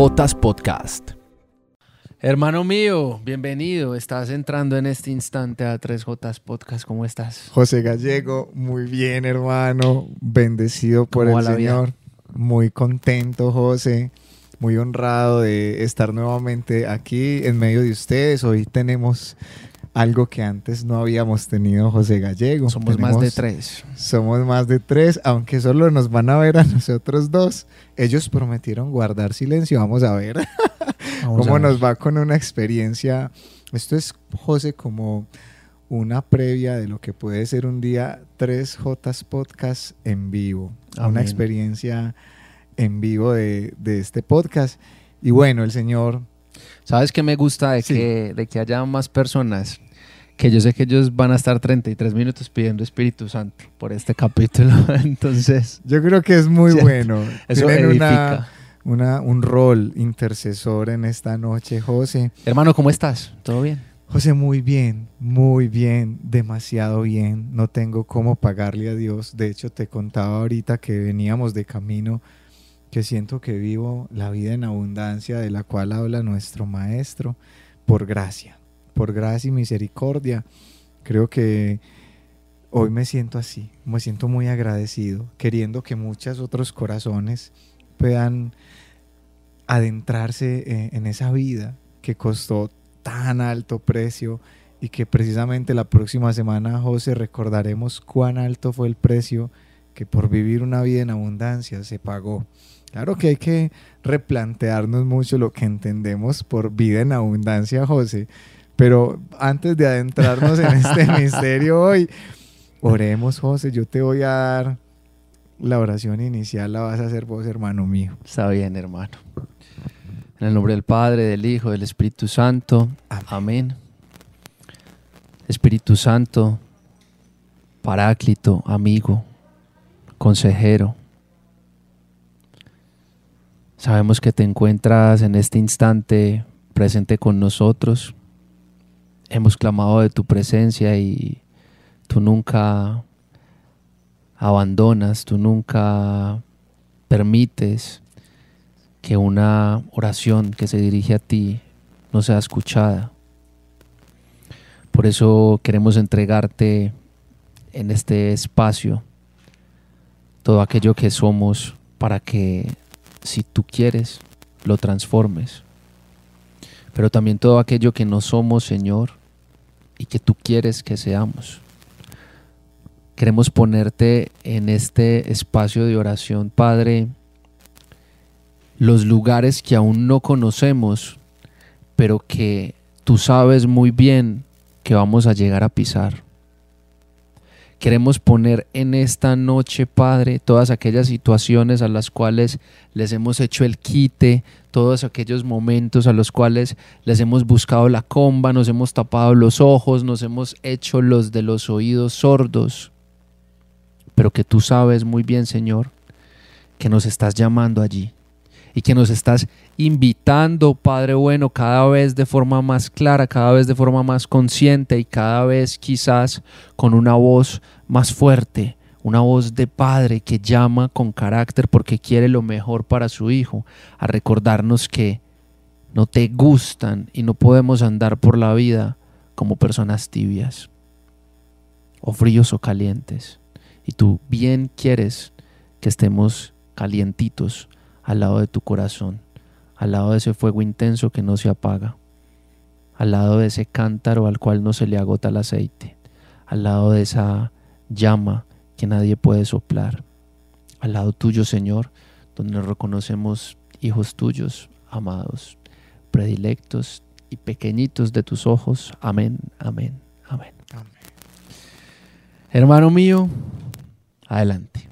3J Podcast. Hermano mío, bienvenido. Estás entrando en este instante a 3J Podcast. ¿Cómo estás? José Gallego, muy bien, hermano. Bendecido por ¿Cómo el vida? Señor. Muy contento, José. Muy honrado de estar nuevamente aquí en medio de ustedes. Hoy tenemos algo que antes no habíamos tenido, José Gallego. Somos más de tres. Somos más de tres, aunque solo nos van a ver a nosotros dos. Ellos prometieron guardar silencio. Vamos a ver Vamos cómo a ver. nos va con una experiencia. Esto es, José, como una previa de lo que puede ser un día 3J Podcast en vivo. Amén. Una experiencia en vivo de, de este podcast. Y bueno, el Señor, ¿Sabes qué me gusta de, Sí. que, de que haya más personas? Que yo sé que ellos van a estar 33 minutos pidiendo Espíritu Santo por este capítulo. Entonces, yo creo que es muy ¿Cierto? bueno. eso Tienen edifica. una, una- un rol intercesor en esta noche, José. Hermano, ¿cómo estás? ¿Todo bien? José, muy bien, muy bien, demasiado bien. No tengo cómo pagarle a Dios. De hecho, te contaba ahorita que veníamos de camino, que siento que vivo la vida en abundancia de la cual habla nuestro Maestro, por gracia, por gracia y misericordia. Creo que hoy me siento así, me siento muy agradecido, queriendo que muchos otros corazones puedan adentrarse eh, en esa vida que costó tan alto precio y que precisamente la próxima semana, José, recordaremos cuán alto fue el precio que por vivir una vida en abundancia se pagó. Claro que hay que replantearnos mucho lo que entendemos por vida en abundancia, José, pero antes de adentrarnos en este misterio hoy, oremos, José, yo te voy a dar la oración inicial, la vas a hacer vos, hermano mío. Está bien, hermano. En el nombre del Padre, del Hijo, del Espíritu Santo. Amén. Amén. Espíritu Santo, Paráclito, amigo, consejero. Sabemos que te encuentras en este instante presente con nosotros. Hemos clamado de tu presencia y tú nunca abandonas, tú nunca permites que una oración que se dirige a ti no sea escuchada. Por eso queremos entregarte en este espacio todo aquello que somos para que si tú quieres lo transformes. Pero también todo aquello que no somos, Señor, y que tú quieres que seamos. Queremos ponerte en este espacio de oración, Padre, los lugares que aún no conocemos, pero que tú sabes muy bien que vamos a llegar a pisar. Queremos poner en esta noche, Padre, todas aquellas situaciones a las cuales les hemos hecho el quite, todos aquellos momentos a los cuales les hemos buscado la comba, nos hemos tapado los ojos, nos hemos hecho los de los oídos sordos, pero que tú sabes muy bien, Señor, que nos estás llamando allí y que nos estás invitando, Padre bueno, cada vez de forma más clara, cada vez de forma más consciente y cada vez quizás con una voz más fuerte, una voz de Padre que llama con carácter porque quiere lo mejor para su Hijo, a recordarnos que no te gustan y no podemos andar por la vida como personas tibias, o fríos o calientes. Y tú bien quieres que estemos calientitos al lado de tu corazón, al lado de ese fuego intenso que no se apaga, al lado de ese cántaro al cual no se le agota el aceite, al lado de esa llama que nadie puede soplar, al lado tuyo, Señor, donde nos reconocemos hijos tuyos, amados, predilectos y pequeñitos de tus ojos. Amén, amén, amén. Hermano mío, adelante.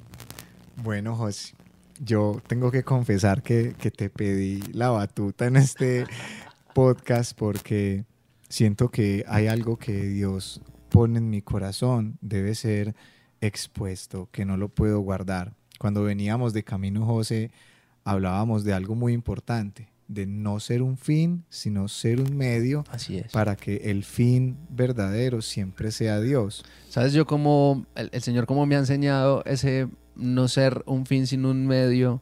Bueno, José, yo tengo que confesar que, que te pedí la batuta en este podcast porque siento que hay algo que Dios pone en mi corazón, debe ser expuesto, que no lo puedo guardar. Cuando veníamos de camino, José, hablábamos de algo muy importante, de no ser un fin, sino ser un medio Así es. para que el fin verdadero siempre sea Dios. ¿Sabes yo cómo el, el Señor cómo me ha enseñado ese no ser un fin sino un medio?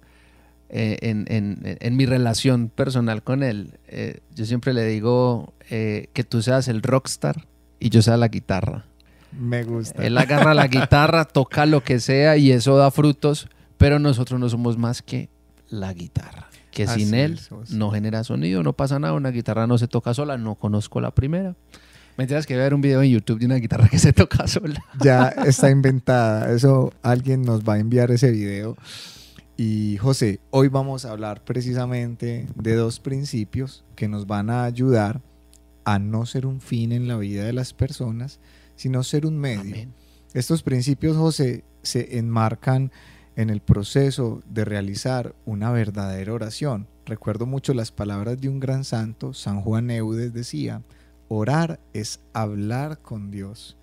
eh, en, mi relación personal con él. Eh, yo siempre le digo eh, que tú seas el rockstar y yo sea la guitarra. Me gusta. Él agarra la guitarra, toca lo que sea y eso da frutos, pero nosotros no somos más que la guitarra. Que sin él no genera sonido, no pasa nada, una guitarra no se toca sola, no conozco la primera. Me tienes que ver un video en YouTube de una guitarra que se toca sola. Ya está inventada, eso alguien nos va a enviar ese video. Y José, hoy vamos a hablar precisamente de dos principios que nos van a ayudar a no ser un fin en la vida de las personas, sino ser un medio. Estos principios, José, se enmarcan en el proceso de realizar una verdadera oración. Recuerdo mucho las palabras de un gran santo, San Juan Eudes decía, orar es hablar con Dios.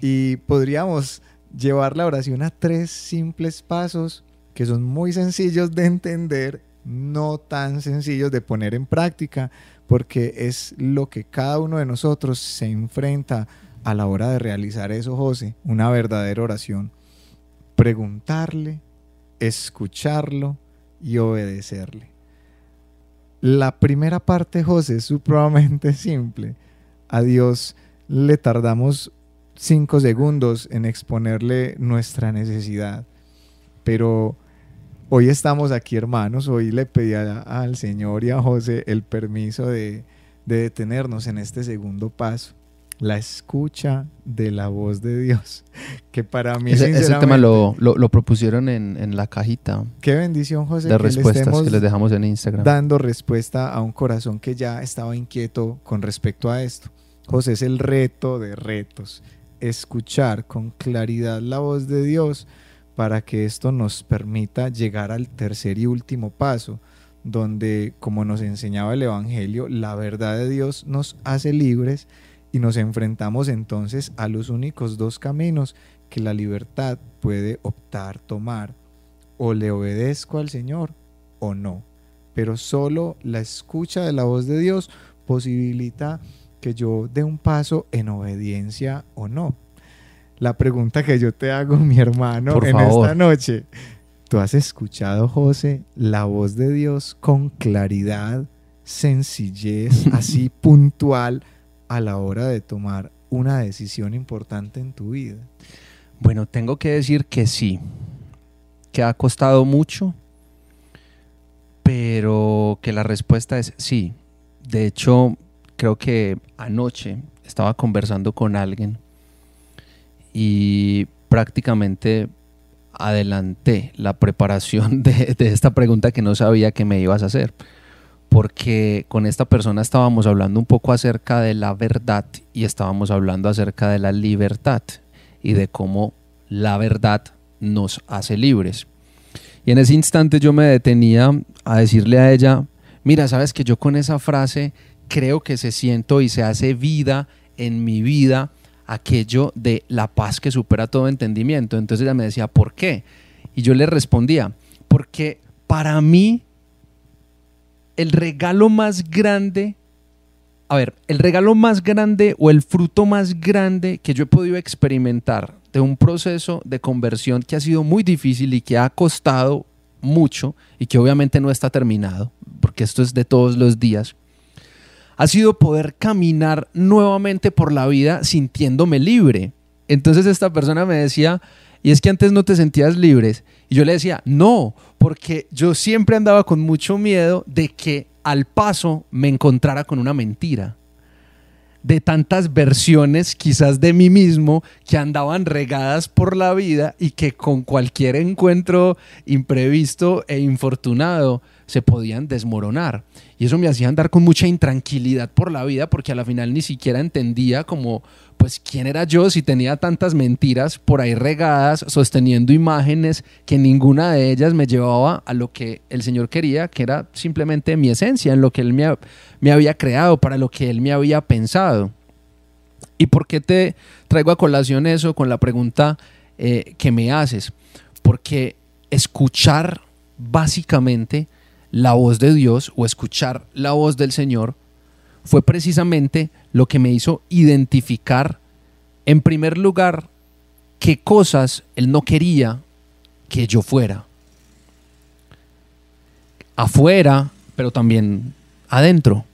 Y podríamos llevar la oración a tres simples pasos que son muy sencillos de entender, no tan sencillos de poner en práctica, porque es lo que cada uno de nosotros se enfrenta a la hora de realizar eso, José, una verdadera oración. Preguntarle, escucharlo y obedecerle. La primera parte, José, es supremamente simple. A Dios le tardamos cinco segundos en exponerle nuestra necesidad, pero Hoy estamos aquí, hermanos. Hoy le pedí al Señor y a José el permiso de, detenernos en este segundo paso. La escucha de la voz de Dios. Que para mí, ese, ese tema lo, propusieron en, la cajita. Qué bendición, José. De respuestas que les dejamos en Instagram. Dando respuesta a un corazón que ya estaba inquieto con respecto a esto. José, es el reto de retos. Escuchar con claridad la voz de Dios para que esto nos permita llegar al tercer y último paso, donde, como nos enseñaba el Evangelio, la verdad de Dios nos hace libres y nos enfrentamos entonces a los únicos dos caminos que la libertad puede optar tomar. O le obedezco al Señor o no. Pero solo la escucha de la voz de Dios posibilita que yo dé un paso en obediencia o no la pregunta que yo te hago, mi hermano, en esta noche. ¿Tú has escuchado, José, la voz de Dios con claridad, sencillez, así puntual a la hora de tomar una decisión importante en tu vida? Bueno, tengo que decir que sí, que ha costado mucho, pero que la respuesta es sí. De hecho, creo que anoche estaba conversando con alguien y prácticamente adelanté la preparación de, esta pregunta que no sabía que me ibas a hacer, porque con esta persona estábamos hablando un poco acerca de la verdad y estábamos hablando acerca de la libertad y de cómo la verdad nos hace libres. Y en ese instante yo me detenía a decirle a ella, mira, sabes que yo con esa frase creo que se siento y se hace vida en mi vida aquello de la paz que supera todo entendimiento. Entonces ella me decía, ¿por qué? Y yo le respondía, porque para mí el regalo más grande, a ver, el regalo más grande o el fruto más grande que yo he podido experimentar de un proceso de conversión que ha sido muy difícil y que ha costado mucho y que obviamente no está terminado, porque esto es de todos los días, ha sido poder caminar nuevamente por la vida sintiéndome libre. Entonces esta persona me decía, y es que antes no te sentías libres. Y yo le decía, no, porque yo siempre andaba con mucho miedo de que al paso me encontrara con una mentira de tantas versiones quizás de mí mismo que andaban regadas por la vida y que con cualquier encuentro imprevisto e infortunado se podían desmoronar. Y eso me hacía andar con mucha intranquilidad por la vida porque a la final ni siquiera entendía como, pues, quién era yo si tenía tantas mentiras por ahí regadas, sosteniendo imágenes que ninguna de ellas me llevaba a lo que el Señor quería, que era simplemente mi esencia, en lo que Él me, me había creado, para lo que Él me había pensado. ¿Y por qué te traigo a colación eso con la pregunta eh, que me haces? Porque escuchar básicamente la voz de Dios o escuchar la voz del Señor fue precisamente lo que me hizo identificar, en primer lugar, qué cosas Él no quería que yo fuera. afuera, pero también adentro.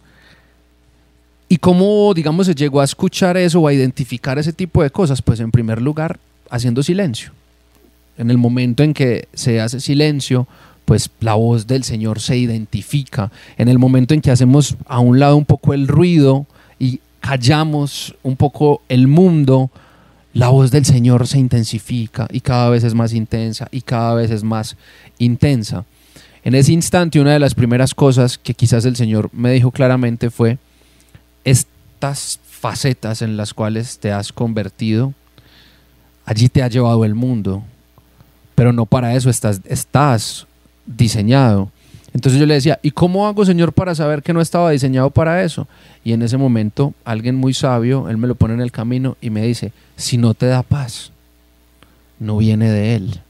¿Y cómo, digamos, se llegó a escuchar eso o a identificar ese tipo de cosas? Pues en primer lugar, haciendo silencio. En el momento en que se hace silencio, pues la voz del Señor se identifica. En el momento en que hacemos a un lado un poco el ruido y callamos un poco el mundo, la voz del Señor se intensifica y cada vez es más intensa y cada vez es más intensa. En ese instante, una de las primeras cosas que quizás el Señor me dijo claramente fue, estas facetas en las cuales te has convertido, allí te ha llevado el mundo, pero no para eso estás, diseñado. Entonces yo le decía, ¿y cómo hago, Señor, para saber que no estaba diseñado para eso? Y en ese momento alguien muy sabio, él me lo pone en el camino y me dice, si no te da paz, no viene de él.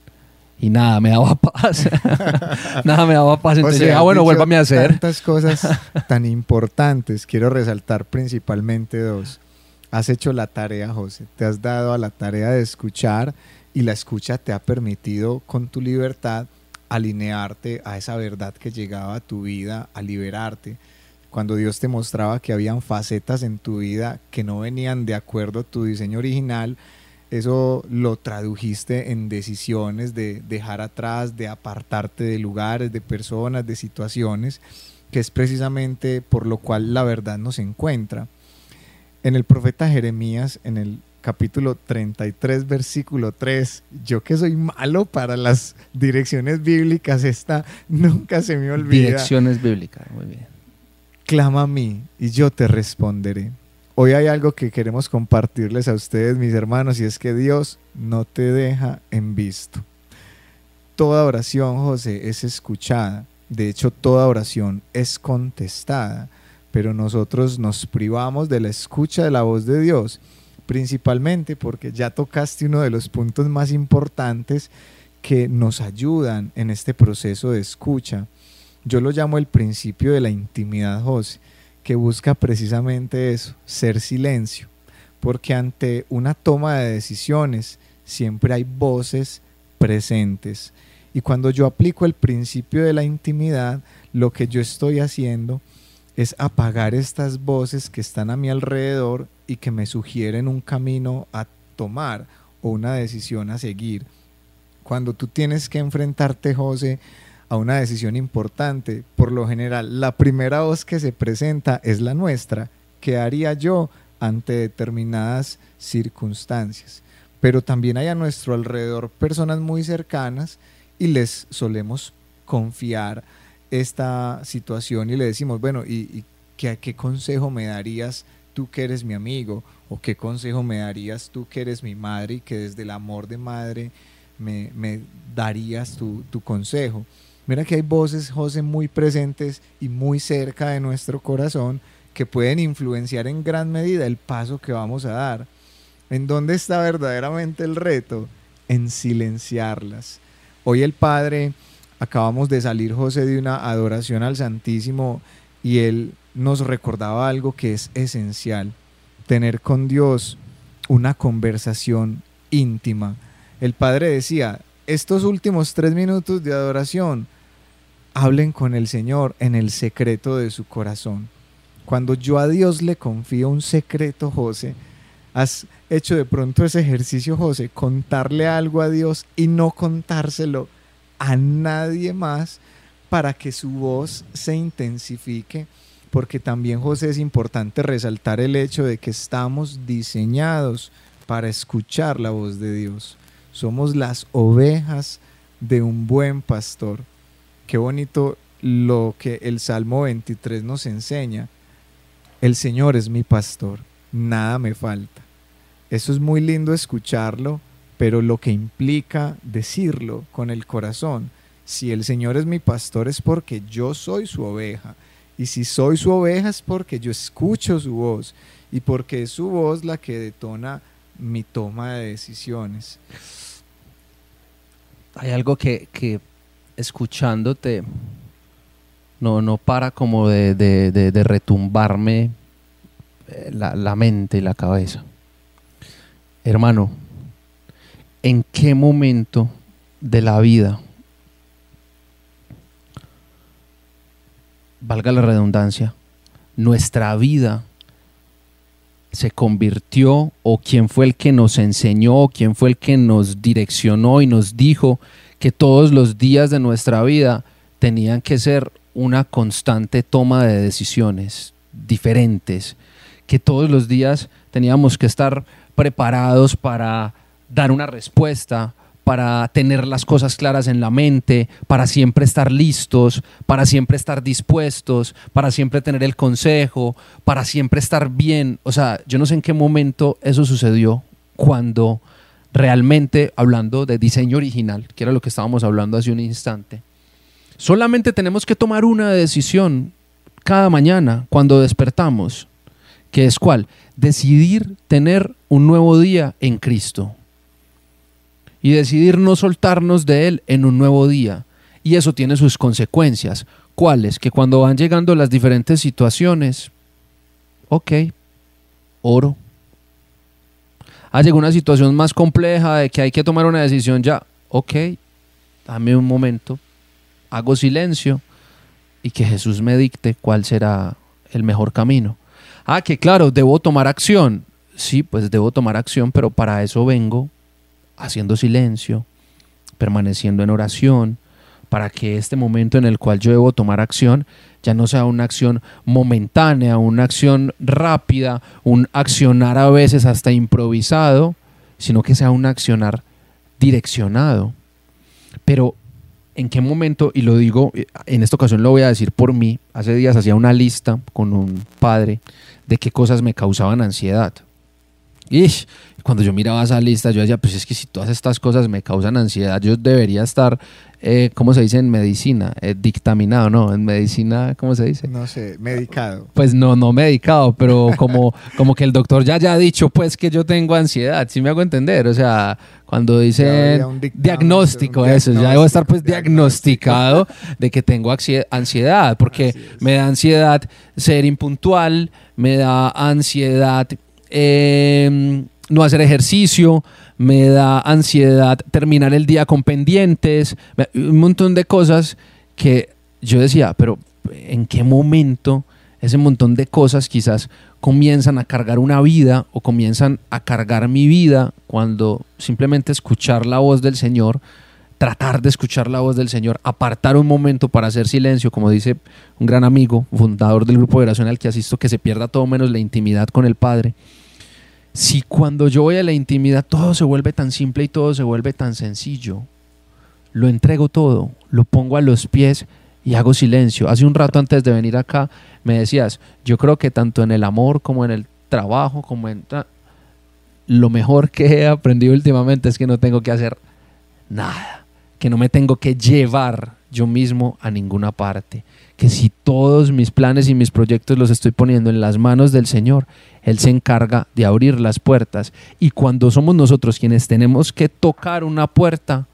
Y nada, me daba paz. nada me daba paz. Entonces, ah, bueno, vuélvame a hacer. Tantas cosas tan importantes. Quiero resaltar principalmente dos. Has hecho la tarea, José. Te has dado a la tarea de escuchar y la escucha te ha permitido con tu libertad alinearte a esa verdad que llegaba a tu vida, a liberarte. Cuando Dios te mostraba que habían facetas en tu vida que no venían de acuerdo a tu diseño original, eso lo tradujiste en decisiones de dejar atrás, de apartarte de lugares, de personas, de situaciones, que es precisamente por lo cual la verdad nos encuentra. En el profeta Jeremías, en el capítulo 33, versículo 3. Yo que soy malo para las direcciones bíblicas, esta nunca se me olvida. Direcciones bíblicas, muy bien. Clama a mí y yo te responderé. Hoy hay algo que queremos compartirles a ustedes, mis hermanos, y es que Dios no te deja en visto. Toda oración, José, es escuchada. De hecho, toda oración es contestada, pero nosotros nos privamos de la escucha de la voz de Dios principalmente porque ya tocaste uno de los puntos más importantes que nos ayudan en este proceso de escucha. Yo lo llamo el principio de la intimidad, José, que busca precisamente eso, ser silencio, porque ante una toma de decisiones siempre hay voces presentes. Y cuando yo aplico el principio de la intimidad, lo que yo estoy haciendo apagar estas voces que están a mi alrededor y que me sugieren un camino a tomar o una decisión a seguir. Cuando tú tienes que enfrentarte, José, a una decisión importante, por lo general, la primera voz que se presenta es la nuestra. ¿Qué haría yo ante determinadas circunstancias? Pero también hay a nuestro alrededor personas muy cercanas y les solemos confiar esta situación y le decimos, bueno, ¿y, qué, consejo me darías tú que eres mi amigo? ¿O qué consejo me darías tú que eres mi madre y que desde el amor de madre me, darías tu, tu consejo? Mira que hay voces, José, muy presentes y muy cerca de nuestro corazón que pueden influenciar en gran medida el paso que vamos a dar. ¿En dónde está verdaderamente el reto? En silenciarlas. Hoy el Padre Acabamos de salir, José, de una adoración al Santísimo y él nos recordaba algo que es esencial, tener con Dios una conversación íntima. El Padre decía, estos últimos tres minutos de adoración, hablen con el Señor en el secreto de su corazón. Cuando yo a Dios le confío un secreto, José, has hecho de pronto ese ejercicio, José, contarle algo a Dios y no contárselo a nadie más para que su voz se intensifique, porque también José es importante resaltar el hecho de que estamos diseñados para escuchar la voz de Dios. Somos las ovejas de un buen pastor. Qué bonito lo que el Salmo 23 nos enseña. El Señor es mi pastor, nada me falta. Eso es muy lindo escucharlo pero lo que implica decirlo con el corazón. Si el Señor es mi pastor es porque yo soy su oveja. Y si soy su oveja es porque yo escucho su voz y porque es su voz la que detona mi toma de decisiones. Hay algo que, escuchándote no, no para como de, retumbarme eh, la, la mente y la cabeza. Hermano, en qué momento de la vida valga la redundancia, nuestra vida se convirtió o quién fue el que nos enseñó, quién fue el que nos direccionó y nos dijo que todos los días de nuestra vida tenían que ser una constante toma de decisiones diferentes, que todos los días teníamos que estar preparados para dar una respuesta, para tener las cosas claras en la mente, para siempre estar listos, para siempre estar dispuestos, para siempre tener el consejo, para siempre estar bien. O sea, yo no sé en qué momento eso sucedió cuando realmente, hablando de diseño original, que era lo que estábamos hablando hace un instante, solamente tenemos que tomar una decisión cada mañana cuando despertamos, que es cuál? Decidir tener un nuevo día en Cristo y decidir no soltarnos de Él en un nuevo día. Y eso tiene sus consecuencias. ¿Cuáles? Que cuando van llegando las diferentes situaciones, ok, oro. Ha llegado una situación más compleja de que hay que tomar una decisión ya, ok, dame un momento, hago silencio y que Jesús me dicte cuál será el mejor camino. Ah, que claro, debo tomar acción. Sí, pues debo tomar acción, pero para eso vengo haciendo silencio, permaneciendo en oración, para que este momento en el cual yo debo tomar acción ya no sea una acción momentánea, una acción rápida, un accionar a veces hasta improvisado, sino que sea un accionar direccionado. Pero en qué momento, y lo digo, en esta ocasión lo voy a decir por mí, hace días hacía una lista con un padre de qué cosas me causaban ansiedad. Y cuando yo miraba esa lista, yo decía, pues es que si todas estas cosas me causan ansiedad, yo debería estar, eh, ¿cómo se dice en medicina? Eh, dictaminado, ¿no? En medicina, ¿cómo se dice? No sé, medicado. Pues no, no medicado, pero como, como que el doctor ya haya dicho, pues que yo tengo ansiedad, ¿sí me hago entender? O sea, cuando dice diagnóstico, eso, ya debo estar pues diagnosticado de que tengo ansiedad, porque me da ansiedad ser impuntual, me da ansiedad... Eh, no hacer ejercicio, me da ansiedad terminar el día con pendientes, un montón de cosas que yo decía, pero ¿en qué momento ese montón de cosas quizás comienzan a cargar una vida o comienzan a cargar mi vida cuando simplemente escuchar la voz del Señor, tratar de escuchar la voz del Señor, apartar un momento para hacer silencio, como dice un gran amigo, fundador del grupo de oración al que asisto, que se pierda todo menos la intimidad con el Padre si cuando yo voy a la intimidad todo se vuelve tan simple y todo se vuelve tan sencillo, lo entrego todo, lo pongo a los pies y hago silencio. Hace un rato antes de venir acá me decías, yo creo que tanto en el amor como en el trabajo, como en... Lo mejor que he aprendido últimamente es que no tengo que hacer nada, que no me tengo que llevar yo mismo a ninguna parte, que si todos mis planes y mis proyectos los estoy poniendo en las manos del Señor, Él se encarga de abrir las puertas. Y cuando somos nosotros quienes tenemos que tocar una puerta,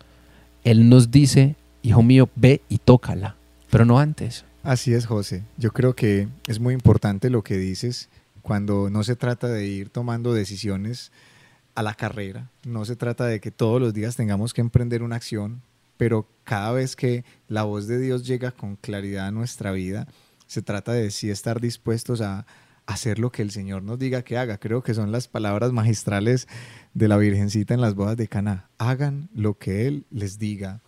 Él nos dice, hijo mío, ve y tócala, pero no antes. Así es, José. Yo creo que es muy importante lo que dices cuando no se trata de ir tomando decisiones a la carrera, no se trata de que todos los días tengamos que emprender una acción, pero cada vez que la voz de Dios llega con claridad a nuestra vida, se trata de sí estar dispuestos a hacer lo que el Señor nos diga que haga. Creo que son las palabras magistrales de la Virgencita en las bodas de Caná. Hagan lo que Él les diga.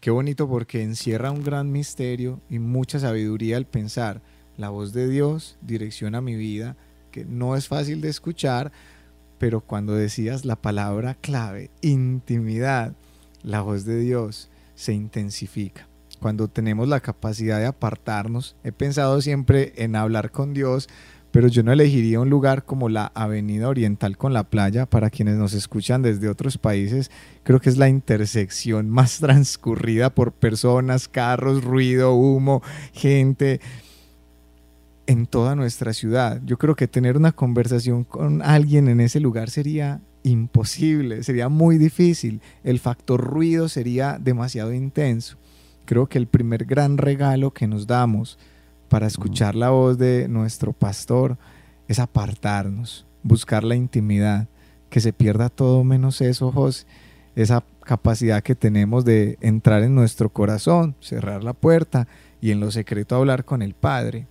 Qué bonito porque encierra un gran misterio y mucha sabiduría al pensar. La voz de Dios direcciona mi vida, que no es fácil de escuchar, pero cuando decías la palabra clave, intimidad, la voz de Dios se intensifica. Cuando tenemos la capacidad de apartarnos, he pensado siempre en hablar con Dios, pero yo no elegiría un lugar como la Avenida Oriental con la playa. Para quienes nos escuchan desde otros países, creo que es la intersección más transcurrida por personas, carros, ruido, humo, gente en toda nuestra ciudad. Yo creo que tener una conversación con alguien en ese lugar sería imposible, sería muy difícil, el factor ruido sería demasiado intenso. Creo que el primer gran regalo que nos damos para escuchar la voz de nuestro pastor es apartarnos, buscar la intimidad, que se pierda todo menos eso, José, esa capacidad que tenemos de entrar en nuestro corazón, cerrar la puerta y en lo secreto hablar con el Padre.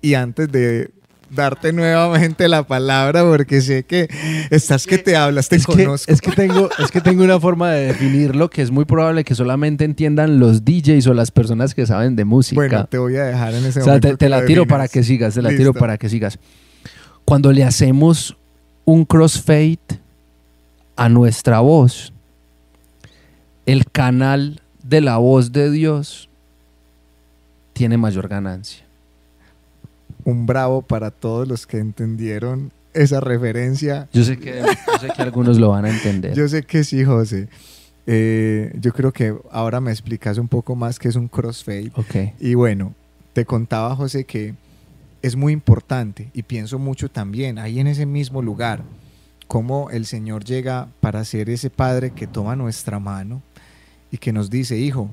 Y antes de darte nuevamente la palabra porque sé que estás que te hablas, te es conozco. Que, es, que tengo, es que tengo una forma de definirlo que es muy probable que solamente entiendan los DJs o las personas que saben de música. Bueno, te voy a dejar en ese o sea, momento. Te, te la tiro para que sigas, te la Listo. tiro para que sigas. Cuando le hacemos un crossfade a nuestra voz, el canal de la voz de Dios tiene mayor ganancia. Un bravo para todos los que entendieron esa referencia. Yo sé que, yo sé que algunos lo van a entender. Yo sé que sí, José. Eh, yo creo que ahora me explicas un poco más qué es un crossfade. Ok. Y bueno, te contaba, José, que es muy importante y pienso mucho también ahí en ese mismo lugar, cómo el Señor llega para ser ese Padre que toma nuestra mano y que nos dice, hijo,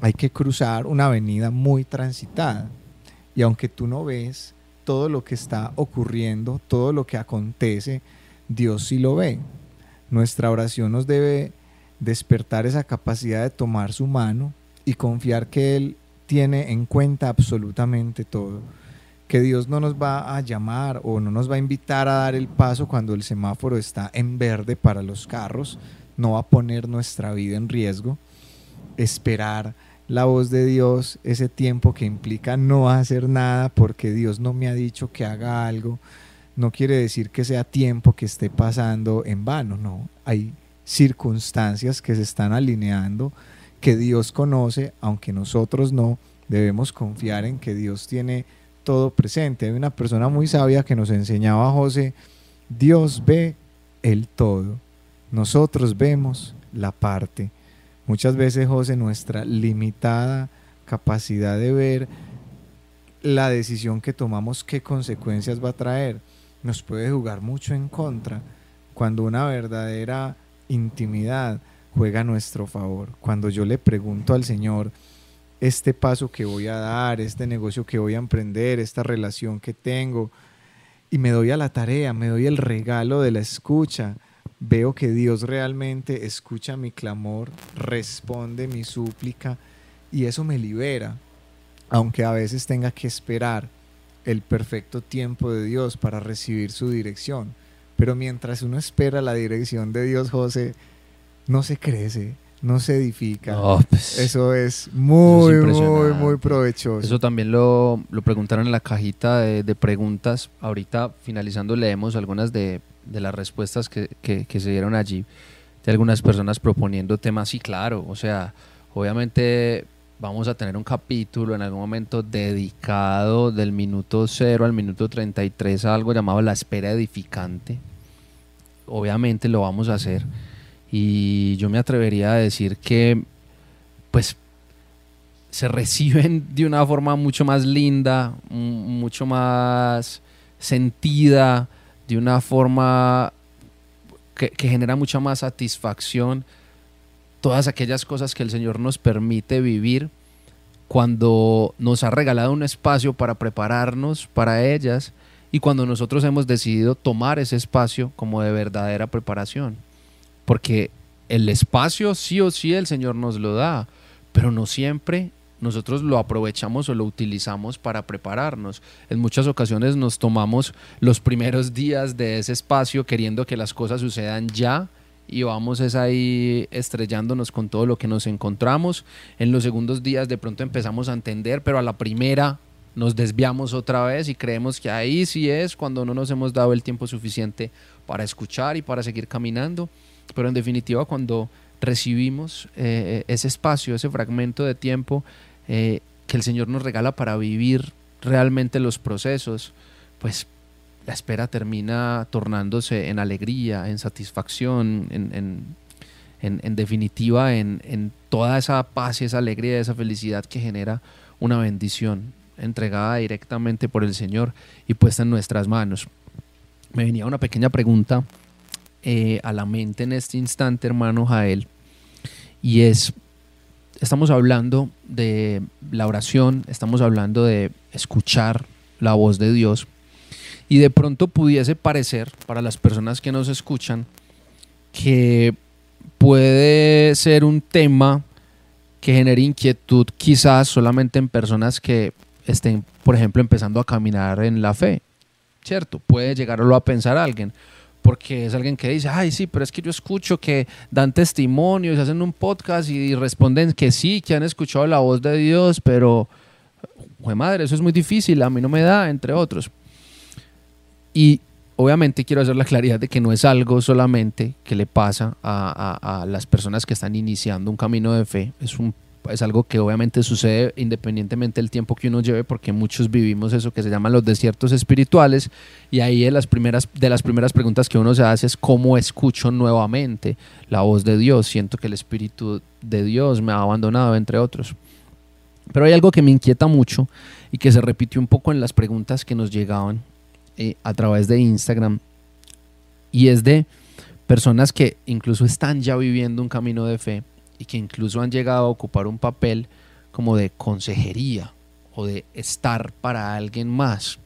hay que cruzar una avenida muy transitada. Y aunque tú no ves todo lo que está ocurriendo, todo lo que acontece, Dios sí lo ve. Nuestra oración nos debe despertar esa capacidad de tomar su mano y confiar que Él tiene en cuenta absolutamente todo. Que Dios no nos va a llamar o no nos va a invitar a dar el paso cuando el semáforo está en verde para los carros, no va a poner nuestra vida en riesgo. Esperar la voz de Dios, ese tiempo que implica no hacer nada porque Dios no me ha dicho que haga algo, no quiere decir que sea tiempo que esté pasando en vano, no. Hay circunstancias que se están alineando, que Dios conoce, aunque nosotros no, debemos confiar en que Dios tiene todo presente. Hay una persona muy sabia que nos enseñaba José, Dios ve el todo, nosotros vemos la parte. Muchas veces, José, nuestra limitada capacidad de ver la decisión que tomamos, qué consecuencias va a traer, nos puede jugar mucho en contra cuando una verdadera intimidad juega a nuestro favor. Cuando yo le pregunto al Señor, este paso que voy a dar, este negocio que voy a emprender, esta relación que tengo, y me doy a la tarea, me doy el regalo de la escucha, veo que Dios realmente escucha mi clamor, responde mi súplica, y eso me libera, aunque a veces tenga que esperar el perfecto tiempo de Dios para recibir su dirección. Pero mientras uno espera la dirección de Dios, José, no se crece, no se edifica. Pues, Eso es muy, Eso es muy, muy provechoso. Eso también lo, lo preguntaron en la cajita de, de preguntas. Ahorita, finalizando, leemos algunas de, de las respuestas que, que- se dieron allí. De algunas personas proponiendo temas, sí, claro. O sea, obviamente vamos a tener un capítulo en algún momento dedicado del minuto 0 al minuto 33 a algo llamado la espera edificante. Obviamente lo vamos a hacer. Y yo me atrevería a decir que, pues, se reciben de una forma mucho más linda, mucho más sentida, de una forma que, que genera mucha más satisfacción. Todas aquellas cosas que el Señor nos permite vivir cuando nos ha regalado un espacio para prepararnos para ellas y cuando nosotros hemos decidido tomar ese espacio como de verdadera preparación. Porque el espacio sí o sí el Señor nos lo da, pero no siempre nosotros lo aprovechamos o lo utilizamos para prepararnos. En muchas ocasiones nos tomamos los primeros días de ese espacio queriendo que las cosas sucedan ya y vamos es ahí estrellándonos con todo lo que nos encontramos. En los segundos días de pronto empezamos a entender, pero a la primera nos desviamos otra vez y creemos que ahí sí es cuando no nos hemos dado el tiempo suficiente para escuchar y para seguir caminando. Pero en definitiva, cuando recibimos eh, ese espacio, ese fragmento de tiempo eh, que el Señor nos regala para vivir realmente los procesos, pues la espera termina tornándose en alegría, en satisfacción, en, en, en- definitiva en, en toda esa paz y esa alegría, esa felicidad que genera una bendición entregada directamente por el Señor y puesta en nuestras manos. Me venía una pequeña pregunta eh, a la mente en este instante, hermano Jael, y es, estamos hablando de la oración, estamos hablando de escuchar la voz de Dios, y de pronto pudiese parecer, para las personas que nos escuchan, que puede ser un tema que genere inquietud quizás solamente en personas que estén, por ejemplo, empezando a caminar en la fe. ¿Cierto? Puede llegarlo a pensar alguien. Porque es alguien que dice, ay, sí, pero es que yo escucho que dan testimonios, hacen un podcast y responden que sí, que han escuchado la voz de Dios, pero, madre, eso es muy difícil, a mí no me da, entre otros. Y obviamente quiero hacer la claridad de que no es algo solamente que le pasa a, las personas que están iniciando un camino de fe, es, un, es algo que obviamente sucede independientemente del tiempo que uno lleve, porque muchos vivimos eso que se llaman los desiertos espirituales, y ahí de las primeras, de las primeras preguntas que uno se hace es cómo escucho nuevamente la voz de Dios, siento que el Espíritu de Dios me ha abandonado, entre otros. Pero hay algo que me inquieta mucho y que se repitió un poco en las preguntas que nos llegaban eh, a través de Instagram y es de personas que incluso están ya viviendo un camino de fe y que incluso han llegado a ocupar un papel como de consejería o de estar para alguien más,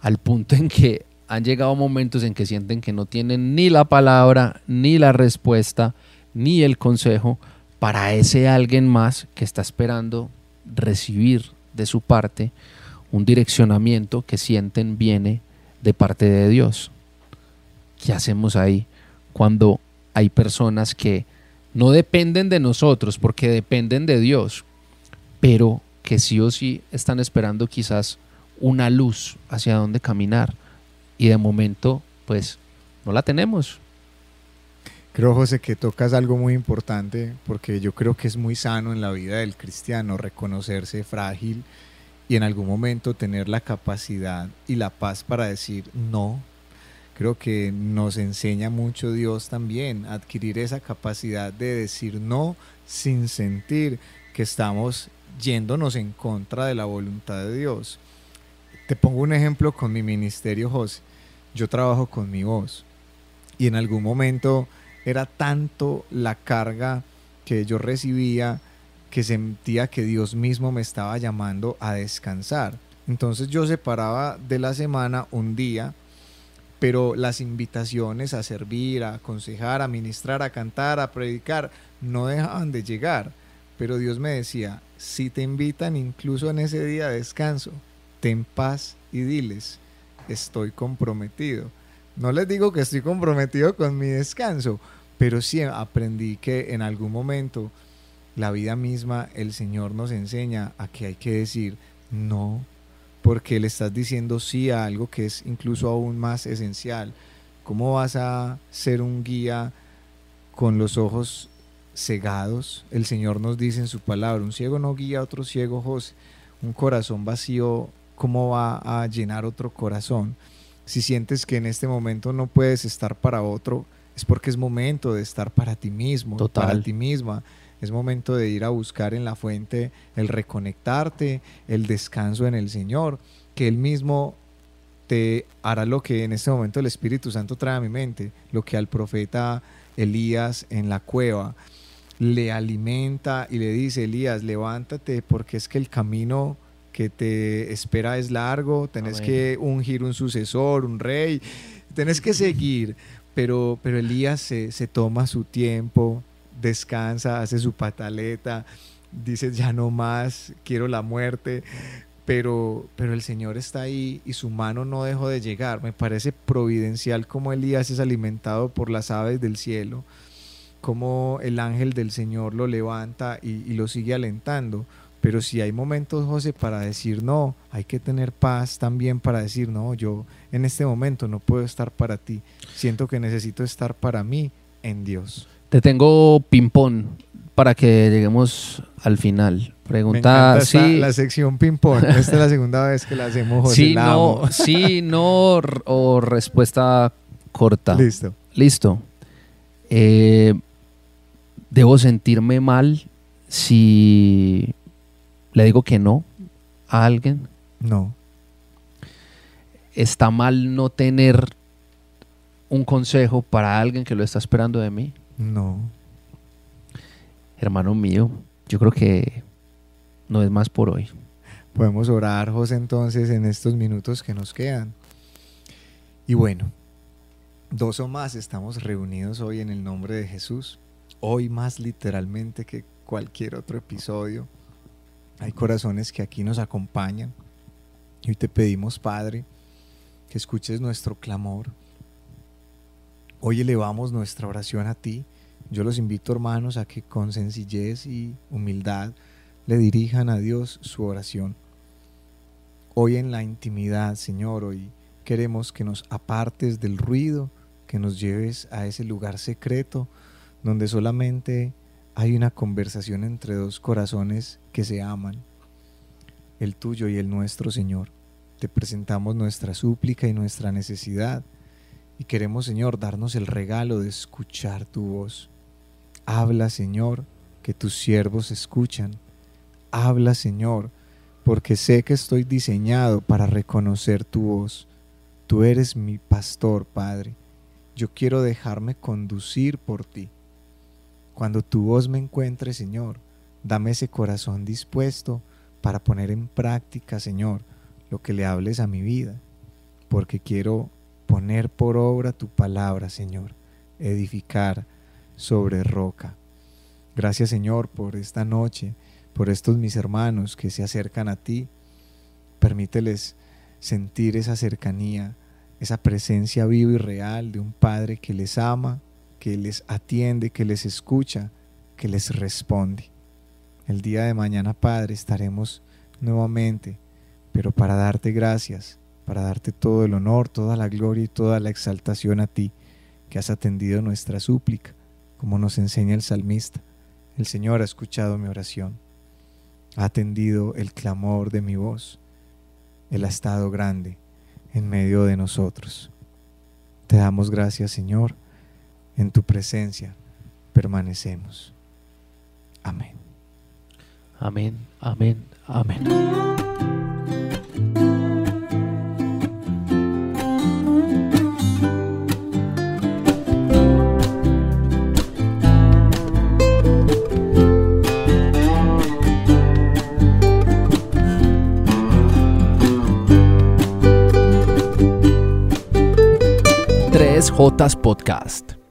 al punto en que han llegado momentos en que sienten que no tienen ni la palabra, ni la respuesta, ni el consejo para ese alguien más que está esperando recibir de su parte un direccionamiento que sienten viene de parte de Dios. ¿Qué hacemos ahí cuando hay personas que no dependen de nosotros porque dependen de Dios, pero que sí o sí están esperando quizás una luz hacia dónde caminar y de momento pues no la tenemos? Creo, José, que tocas algo muy importante porque yo creo que es muy sano en la vida del cristiano reconocerse frágil, y en algún momento tener la capacidad y la paz para decir no. Creo que nos enseña mucho Dios también, adquirir esa capacidad de decir no sin sentir que estamos yéndonos en contra de la voluntad de Dios. Te pongo un ejemplo con mi ministerio, José. Yo trabajo con mi voz y en algún momento era tanto la carga que yo recibía que sentía que Dios mismo me estaba llamando a descansar. Entonces yo separaba de la semana un día, pero las invitaciones a servir, a aconsejar, a ministrar, a cantar, a predicar, no dejaban de llegar. Pero Dios me decía, si te invitan incluso en ese día de descanso, ten paz y diles, estoy comprometido. No les digo que estoy comprometido con mi descanso, pero sí aprendí que en algún momento la vida misma, el Señor nos enseña a que hay que decir no, porque le estás diciendo sí a algo que es incluso aún más esencial. ¿Cómo vas a ser un guía con los ojos cegados? El Señor nos dice en su palabra, un ciego no guía a otro ciego, José. Un corazón vacío, ¿cómo va a llenar otro corazón? Si sientes que en este momento no puedes estar para otro, es porque es momento de estar para ti mismo, para ti misma. Es momento de ir a buscar en la fuente el reconectarte, el descanso en el Señor, que Él mismo te hará lo que en este momento el Espíritu Santo trae a mi mente, lo que al profeta Elías en la cueva le alimenta y le dice, Elías, levántate porque es que el camino que te espera es largo, tenés que ungir un sucesor, un rey, tenés que seguir, pero, pero Elías se, se toma su tiempo, descansa, hace su pataleta, dice ya no más, quiero la muerte, pero, pero el Señor está ahí y su mano no dejó de llegar. Me parece providencial como Elías es alimentado por las aves del cielo, como el ángel del Señor lo levanta y, y lo sigue alentando. Pero si hay momentos, José, para decir no, hay que tener paz también para decir no, yo en este momento no puedo estar para ti. Siento que necesito estar para mí en Dios. Te tengo ping-pong para que lleguemos al final. Pregunta sí. La sección ping-pong. Esta es la segunda vez que la hacemos. José, sí, no, sí, no o respuesta corta. Listo. Listo. Eh, ¿Debo sentirme mal si le digo que no a alguien? No. ¿Está mal no tener un consejo para alguien que lo está esperando de mí? No. Hermano mío, yo creo que no es más por hoy. Podemos orar, José, entonces en estos minutos que nos quedan. Y bueno, dos o más estamos reunidos hoy en el nombre de Jesús. Hoy más literalmente que cualquier otro episodio. Hay corazones que aquí nos acompañan. Y hoy te pedimos, Padre, que escuches nuestro clamor. Hoy elevamos nuestra oración a ti. Yo los invito, hermanos, a que con sencillez y humildad le dirijan a Dios su oración. Hoy en la intimidad, Señor, hoy queremos que nos apartes del ruido, que nos lleves a ese lugar secreto donde solamente hay una conversación entre dos corazones que se aman, el tuyo y el nuestro, Señor. Te presentamos nuestra súplica y nuestra necesidad y queremos, Señor, darnos el regalo de escuchar tu voz. Habla, Señor, que tus siervos escuchan. Habla, Señor, porque sé que estoy diseñado para reconocer tu voz. Tú eres mi pastor, Padre. Yo quiero dejarme conducir por ti. Cuando tu voz me encuentre, Señor, dame ese corazón dispuesto para poner en práctica, Señor, lo que le hables a mi vida, porque quiero poner por obra tu palabra, Señor, edificar sobre roca. Gracias, Señor, por esta noche, por estos mis hermanos que se acercan a ti. Permíteles sentir esa cercanía, esa presencia viva y real de un Padre que les ama, que les atiende, que les escucha, que les responde. El día de mañana, Padre, estaremos nuevamente, pero para darte gracias, para darte todo el honor, toda la gloria y toda la exaltación a ti, que has atendido nuestra súplica, como nos enseña el salmista. El Señor ha escuchado mi oración, ha atendido el clamor de mi voz. Él ha estado grande en medio de nosotros. Te damos gracias, Señor en tu presencia permanecemos. Amén. Amén, amén, amén. Jotas Podcast.